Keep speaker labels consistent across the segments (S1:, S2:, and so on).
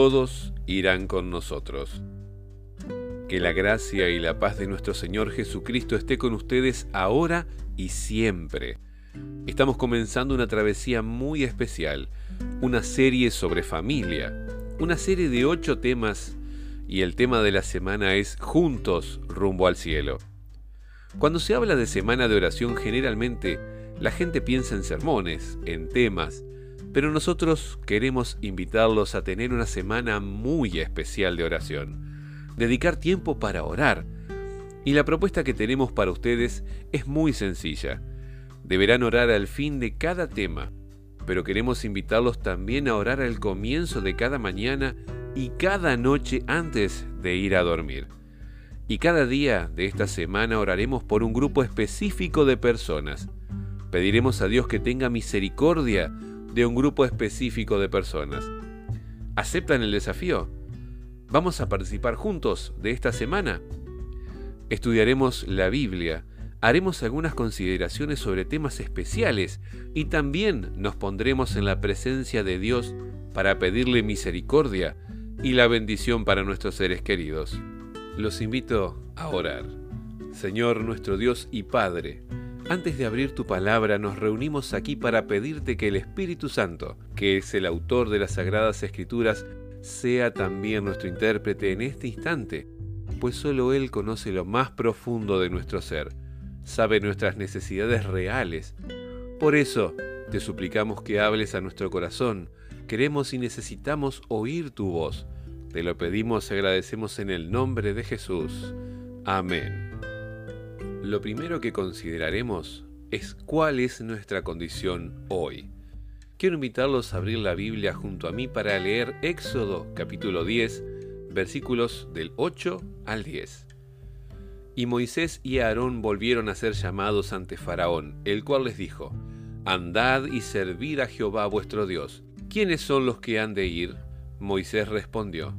S1: todos irán con nosotros. Que la gracia y la paz de nuestro Señor Jesucristo esté con ustedes ahora y siempre. Estamos comenzando una travesía muy especial, una serie sobre familia, una serie de ocho temas y el tema de la semana es Juntos rumbo al cielo. Cuando se habla de semana de oración generalmente la gente piensa en sermones, en temas, pero nosotros queremos invitarlos a tener una semana muy especial de oración, dedicar tiempo para orar. Y la propuesta que tenemos para ustedes es muy sencilla. Deberán orar al fin de cada tema, pero queremos invitarlos también a orar al comienzo de cada mañana y cada noche antes de ir a dormir. Y cada día de esta semana oraremos por un grupo específico de personas. Pediremos a Dios que tenga misericordia de un grupo específico de personas. ¿Aceptan el desafío? ¿Vamos a participar juntos de esta semana? Estudiaremos la Biblia, haremos algunas consideraciones sobre temas especiales y también nos pondremos en la presencia de Dios para pedirle misericordia y la bendición para nuestros seres queridos. Los invito a orar. Señor nuestro Dios y Padre, antes de abrir tu palabra, nos reunimos aquí para pedirte que el Espíritu Santo, que es el autor de las Sagradas Escrituras, sea también nuestro intérprete en este instante, pues solo Él conoce lo más profundo de nuestro ser, sabe nuestras necesidades reales. Por eso, te suplicamos que hables a nuestro corazón, queremos y necesitamos oír tu voz. Te lo pedimos y agradecemos en el nombre de Jesús. Amén. Lo primero que consideraremos es cuál es nuestra condición hoy. Quiero invitarlos a abrir la Biblia junto a mí para leer Éxodo capítulo 10, versículos del 8 al 10. Y Moisés y Aarón volvieron a ser llamados ante Faraón, el cual les dijo, Andad y servid a Jehová vuestro Dios. ¿Quiénes son los que han de ir? Moisés respondió,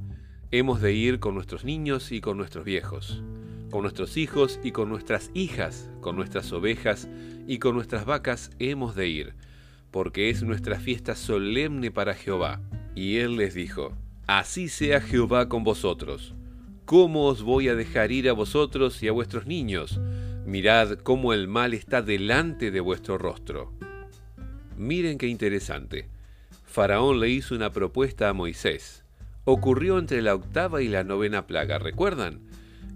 S1: Hemos de ir con nuestros niños y con nuestros viejos con nuestros hijos y con nuestras hijas, con nuestras ovejas y con nuestras vacas hemos de ir, porque es nuestra fiesta solemne para Jehová. Y él les dijo, Así sea Jehová con vosotros. ¿Cómo os voy a dejar ir a vosotros y a vuestros niños? Mirad cómo el mal está delante de vuestro rostro. Miren qué interesante. Faraón le hizo una propuesta a Moisés. Ocurrió entre la octava y la novena plaga, ¿recuerdan?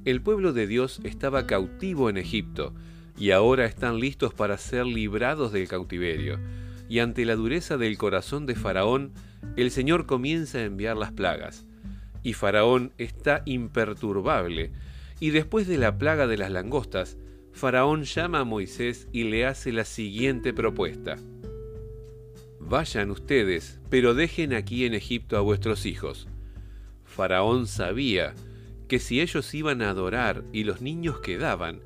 S1: El pueblo de Dios estaba cautivo en Egipto y ahora están listos para ser librados del cautiverio. Y ante la dureza del corazón de Faraón, el Señor comienza a enviar las plagas. Y Faraón está imperturbable. Y después de la plaga de las langostas, Faraón llama a Moisés y le hace la siguiente propuesta. Vayan ustedes, pero dejen aquí en Egipto a vuestros hijos. Faraón sabía que si ellos iban a adorar y los niños quedaban,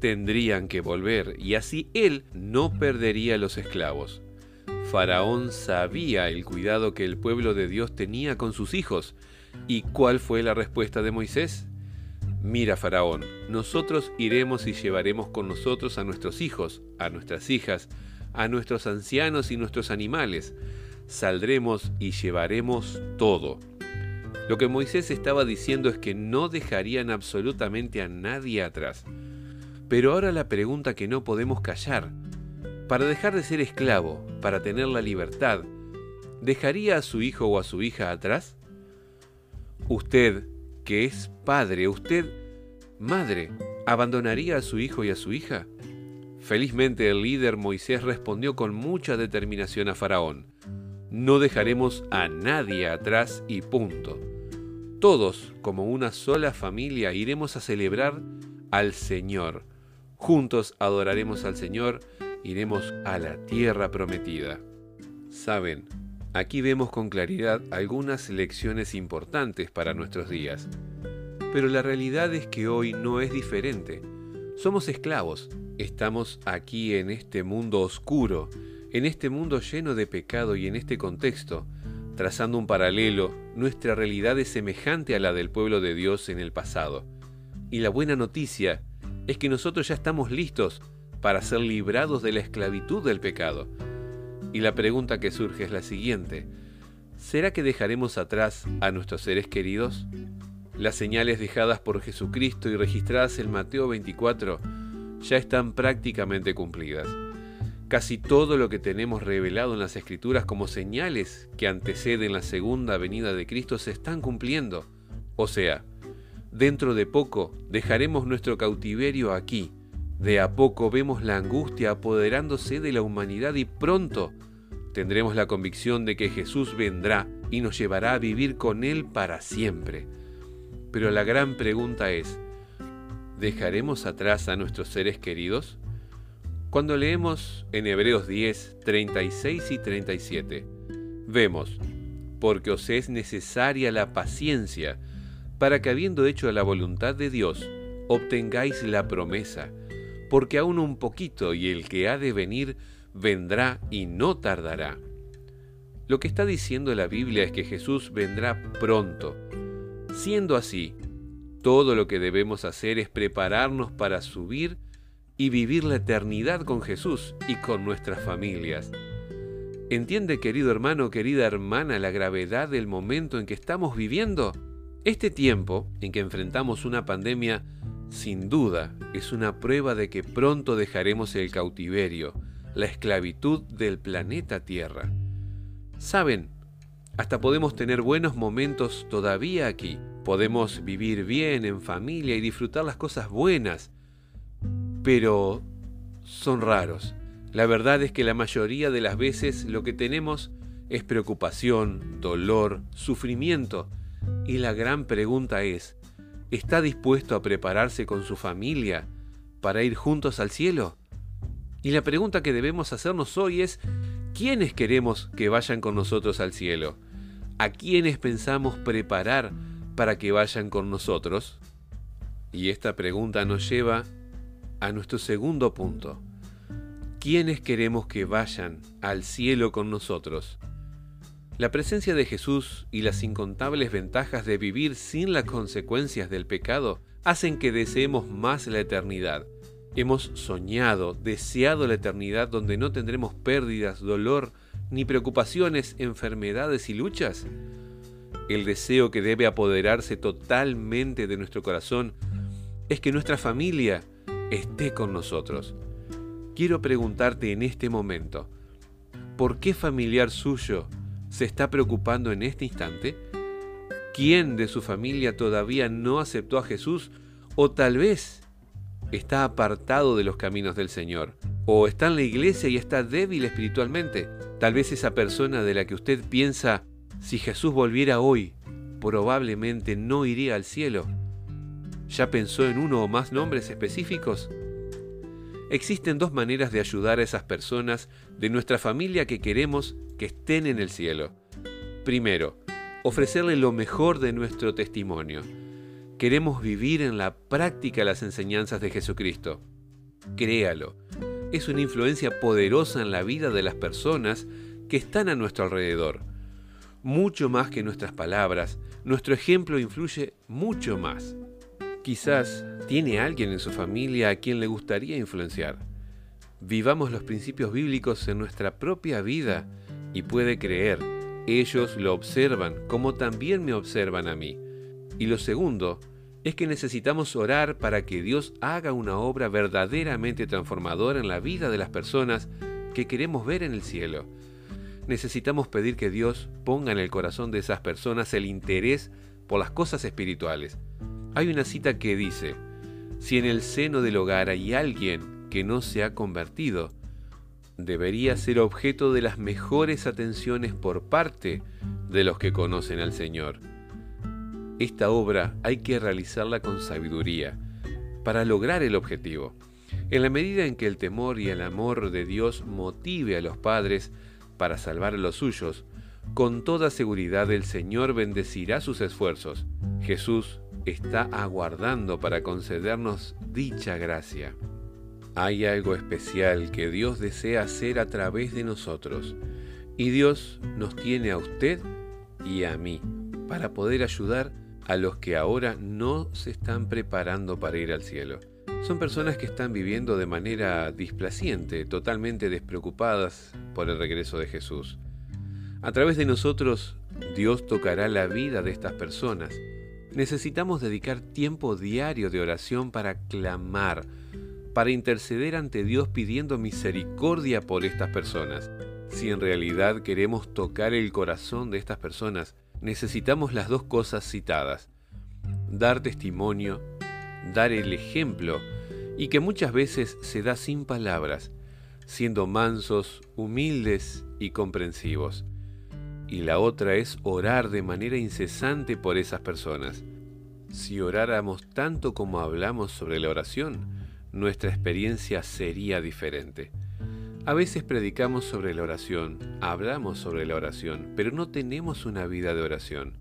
S1: tendrían que volver y así él no perdería los esclavos. Faraón sabía el cuidado que el pueblo de Dios tenía con sus hijos. ¿Y cuál fue la respuesta de Moisés? Mira, Faraón, nosotros iremos y llevaremos con nosotros a nuestros hijos, a nuestras hijas, a nuestros ancianos y nuestros animales. Saldremos y llevaremos todo. Lo que Moisés estaba diciendo es que no dejarían absolutamente a nadie atrás. Pero ahora la pregunta que no podemos callar. Para dejar de ser esclavo, para tener la libertad, ¿dejaría a su hijo o a su hija atrás? Usted, que es padre, usted, madre, ¿abandonaría a su hijo y a su hija? Felizmente el líder Moisés respondió con mucha determinación a Faraón. No dejaremos a nadie atrás y punto. Todos, como una sola familia, iremos a celebrar al Señor. Juntos adoraremos al Señor, iremos a la tierra prometida. Saben, aquí vemos con claridad algunas lecciones importantes para nuestros días. Pero la realidad es que hoy no es diferente. Somos esclavos, estamos aquí en este mundo oscuro, en este mundo lleno de pecado y en este contexto, Trazando un paralelo, nuestra realidad es semejante a la del pueblo de Dios en el pasado. Y la buena noticia es que nosotros ya estamos listos para ser librados de la esclavitud del pecado. Y la pregunta que surge es la siguiente. ¿Será que dejaremos atrás a nuestros seres queridos? Las señales dejadas por Jesucristo y registradas en Mateo 24 ya están prácticamente cumplidas. Casi todo lo que tenemos revelado en las Escrituras como señales que anteceden la segunda venida de Cristo se están cumpliendo. O sea, dentro de poco dejaremos nuestro cautiverio aquí. De a poco vemos la angustia apoderándose de la humanidad y pronto tendremos la convicción de que Jesús vendrá y nos llevará a vivir con Él para siempre. Pero la gran pregunta es, ¿dejaremos atrás a nuestros seres queridos? Cuando leemos en Hebreos 10, 36 y 37, vemos, porque os es necesaria la paciencia, para que habiendo hecho la voluntad de Dios, obtengáis la promesa, porque aún un poquito y el que ha de venir vendrá y no tardará. Lo que está diciendo la Biblia es que Jesús vendrá pronto. Siendo así, todo lo que debemos hacer es prepararnos para subir y vivir la eternidad con Jesús y con nuestras familias. ¿Entiende, querido hermano, querida hermana, la gravedad del momento en que estamos viviendo? Este tiempo en que enfrentamos una pandemia, sin duda, es una prueba de que pronto dejaremos el cautiverio, la esclavitud del planeta Tierra. Saben, hasta podemos tener buenos momentos todavía aquí. Podemos vivir bien en familia y disfrutar las cosas buenas. Pero son raros. La verdad es que la mayoría de las veces lo que tenemos es preocupación, dolor, sufrimiento. Y la gran pregunta es, ¿está dispuesto a prepararse con su familia para ir juntos al cielo? Y la pregunta que debemos hacernos hoy es, ¿quiénes queremos que vayan con nosotros al cielo? ¿A quiénes pensamos preparar para que vayan con nosotros? Y esta pregunta nos lleva a nuestro segundo punto. ¿Quiénes queremos que vayan al cielo con nosotros? La presencia de Jesús y las incontables ventajas de vivir sin las consecuencias del pecado hacen que deseemos más la eternidad. Hemos soñado, deseado la eternidad donde no tendremos pérdidas, dolor, ni preocupaciones, enfermedades y luchas. El deseo que debe apoderarse totalmente de nuestro corazón es que nuestra familia esté con nosotros. Quiero preguntarte en este momento, ¿por qué familiar suyo se está preocupando en este instante? ¿Quién de su familia todavía no aceptó a Jesús? O tal vez está apartado de los caminos del Señor, o está en la iglesia y está débil espiritualmente. Tal vez esa persona de la que usted piensa, si Jesús volviera hoy, probablemente no iría al cielo. ¿Ya pensó en uno o más nombres específicos? Existen dos maneras de ayudar a esas personas de nuestra familia que queremos que estén en el cielo. Primero, ofrecerle lo mejor de nuestro testimonio Queremos vivir en la práctica las enseñanzas de Jesucristo. Créalo, es una influencia poderosa en la vida de las personas que están a nuestro alrededor. Mucho más que nuestras palabras, nuestro ejemplo influye mucho más. Quizás tiene alguien en su familia a quien le gustaría influenciar. Vivamos los principios bíblicos en nuestra propia vida y puede creer, ellos lo observan como también me observan a mí. Y lo segundo es que necesitamos orar para que Dios haga una obra verdaderamente transformadora en la vida de las personas que queremos ver en el cielo. Necesitamos pedir que Dios ponga en el corazón de esas personas el interés por las cosas espirituales. Hay una cita que dice, si en el seno del hogar hay alguien que no se ha convertido, debería ser objeto de las mejores atenciones por parte de los que conocen al Señor. Esta obra hay que realizarla con sabiduría para lograr el objetivo. En la medida en que el temor y el amor de Dios motive a los padres para salvar a los suyos, con toda seguridad el Señor bendecirá sus esfuerzos. Jesús está aguardando para concedernos dicha gracia. Hay algo especial que Dios desea hacer a través de nosotros, y Dios nos tiene a usted y a mí para poder ayudar a los que ahora no se están preparando para ir al cielo. Son personas que están viviendo de manera displaciente, totalmente despreocupadas por el regreso de Jesús. A través de nosotros, Dios tocará la vida de estas personas. Necesitamos dedicar tiempo diario de oración para clamar, para interceder ante Dios pidiendo misericordia por estas personas. Si en realidad queremos tocar el corazón de estas personas, necesitamos las dos cosas citadas. Dar testimonio, dar el ejemplo, y que muchas veces se da sin palabras, siendo mansos, humildes y comprensivos. Y la otra es orar de manera incesante por esas personas. Si oráramos tanto como hablamos sobre la oración, nuestra experiencia sería diferente. A veces predicamos sobre la oración, hablamos sobre la oración, pero no tenemos una vida de oración.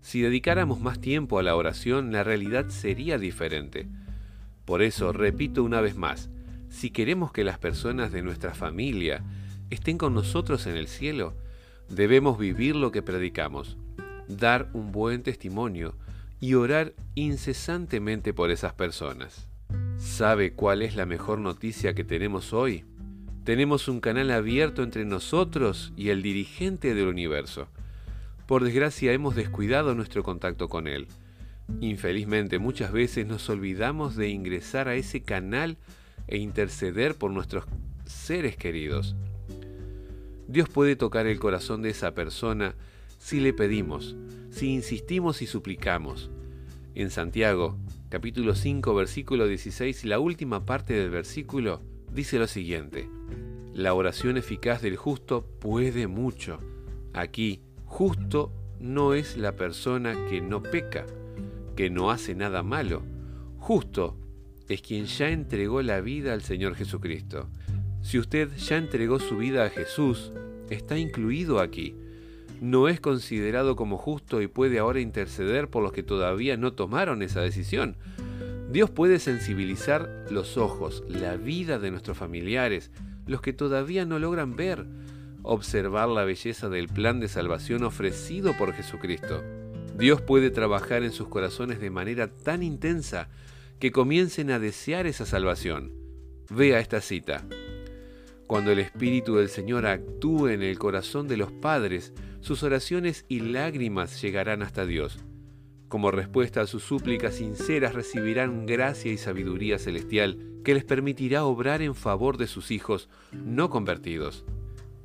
S1: Si dedicáramos más tiempo a la oración, la realidad sería diferente. Por eso, repito una vez más, si queremos que las personas de nuestra familia estén con nosotros en el cielo, debemos vivir lo que predicamos, dar un buen testimonio y orar incesantemente por esas personas. ¿Sabe cuál es la mejor noticia que tenemos hoy? Tenemos un canal abierto entre nosotros y el dirigente del universo. Por desgracia hemos descuidado nuestro contacto con él. Infelizmente muchas veces nos olvidamos de ingresar a ese canal e interceder por nuestros seres queridos. Dios puede tocar el corazón de esa persona si le pedimos, si insistimos y suplicamos. En Santiago, capítulo 5, versículo 16, la última parte del versículo dice lo siguiente. La oración eficaz del justo puede mucho. Aquí, justo no es la persona que no peca, que no hace nada malo. Justo es quien ya entregó la vida al Señor Jesucristo. Si usted ya entregó su vida a Jesús, está incluido aquí. No es considerado como justo y puede ahora interceder por los que todavía no tomaron esa decisión. Dios puede sensibilizar los ojos, la vida de nuestros familiares, los que todavía no logran ver, observar la belleza del plan de salvación ofrecido por Jesucristo. Dios puede trabajar en sus corazones de manera tan intensa que comiencen a desear esa salvación. Vea esta cita. Cuando el Espíritu del Señor actúe en el corazón de los padres, sus oraciones y lágrimas llegarán hasta Dios. Como respuesta a sus súplicas sinceras recibirán gracia y sabiduría celestial que les permitirá obrar en favor de sus hijos no convertidos.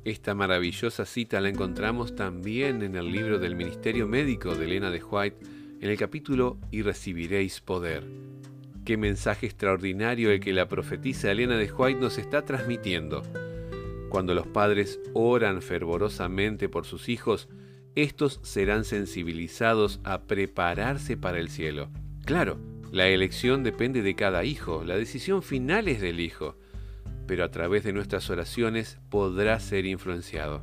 S1: Esta maravillosa cita la encontramos también en el libro del Ministerio Médico de Elena de White, en el capítulo Y recibiréis poder. Qué mensaje extraordinario el que la profetisa Elena de White nos está transmitiendo. Cuando los padres oran fervorosamente por sus hijos, estos serán sensibilizados a prepararse para el cielo. Claro, la elección depende de cada hijo, la decisión final es del hijo, pero a través de nuestras oraciones podrá ser influenciado.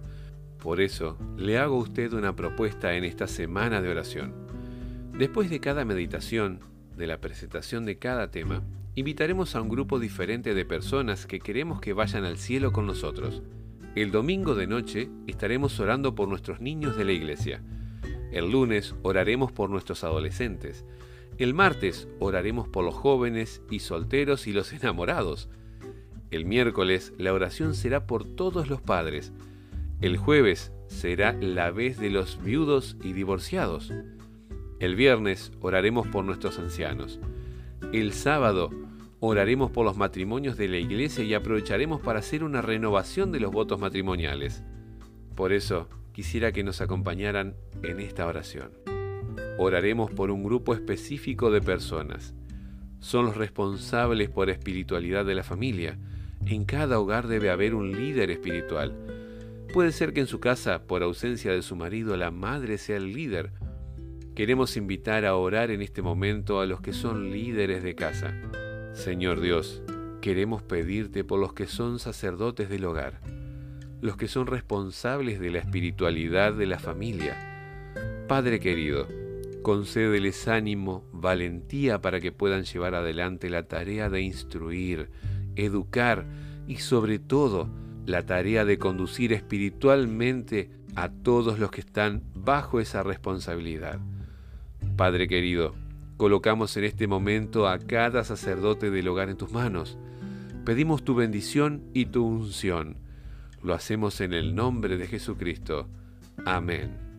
S1: Por eso, le hago a usted una propuesta en esta semana de oración. Después de cada meditación, de la presentación de cada tema, invitaremos a un grupo diferente de personas que queremos que vayan al cielo con nosotros. El domingo de noche estaremos orando por nuestros niños de la iglesia. El lunes oraremos por nuestros adolescentes. El martes oraremos por los jóvenes y solteros y los enamorados. El miércoles la oración será por todos los padres. El jueves será la vez de los viudos y divorciados. El viernes oraremos por nuestros ancianos. El sábado oraremos por los matrimonios de la iglesia y aprovecharemos para hacer una renovación de los votos matrimoniales. Por eso, quisiera que nos acompañaran en esta oración. Oraremos por un grupo específico de personas. Son los responsables por espiritualidad de la familia. En cada hogar debe haber un líder espiritual. Puede ser que en su casa, por ausencia de su marido, la madre sea el líder. Queremos invitar a orar en este momento a los que son líderes de casa. Señor Dios, queremos pedirte por los que son sacerdotes del hogar, los que son responsables de la espiritualidad de la familia. Padre querido, concédeles ánimo, valentía para que puedan llevar adelante la tarea de instruir, educar y sobre todo la tarea de conducir espiritualmente a todos los que están bajo esa responsabilidad. Padre querido, Colocamos en este momento a cada sacerdote del hogar en tus manos. Pedimos tu bendición y tu unción. Lo hacemos en el nombre de Jesucristo. Amén.